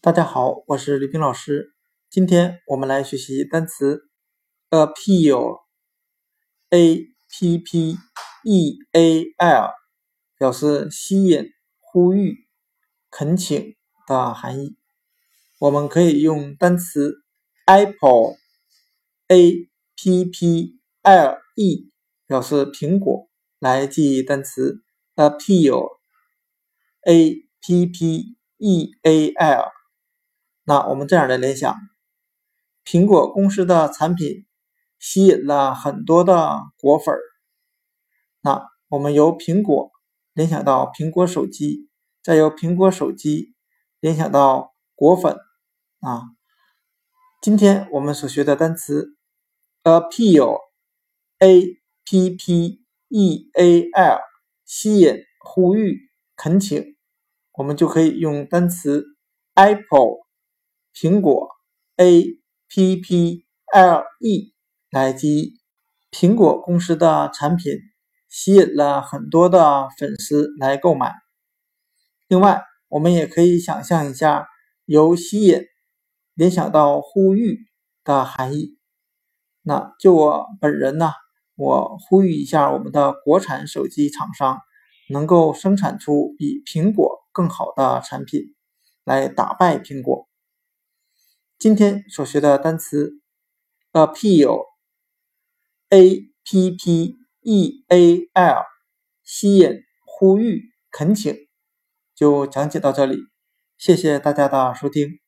大家好，我是李冰老师。今天我们来学习单词 appeal，a p p e a l，表示吸引、呼吁、恳请的含义。我们可以用单词 apple，a p p l e，表示苹果来记忆单词 appeal，a p p e a l。那我们这样的联想，苹果公司的产品吸引了很多的果粉儿。那我们由苹果联想到苹果手机，再由苹果手机联想到果粉啊。今天我们所学的单词 appeal，a p p e a l，吸引、呼吁、恳请，我们就可以用单词 apple。苹果 A P P L E 来记忆，苹果公司的产品吸引了很多的粉丝来购买。另外，我们也可以想象一下，由吸引联想到呼吁的含义。那就我本人呢，我呼吁一下我们的国产手机厂商，能够生产出比苹果更好的产品，来打败苹果。今天所学的单词 appeal，a p p e a l，吸引、呼吁、恳请，就讲解到这里。谢谢大家的收听。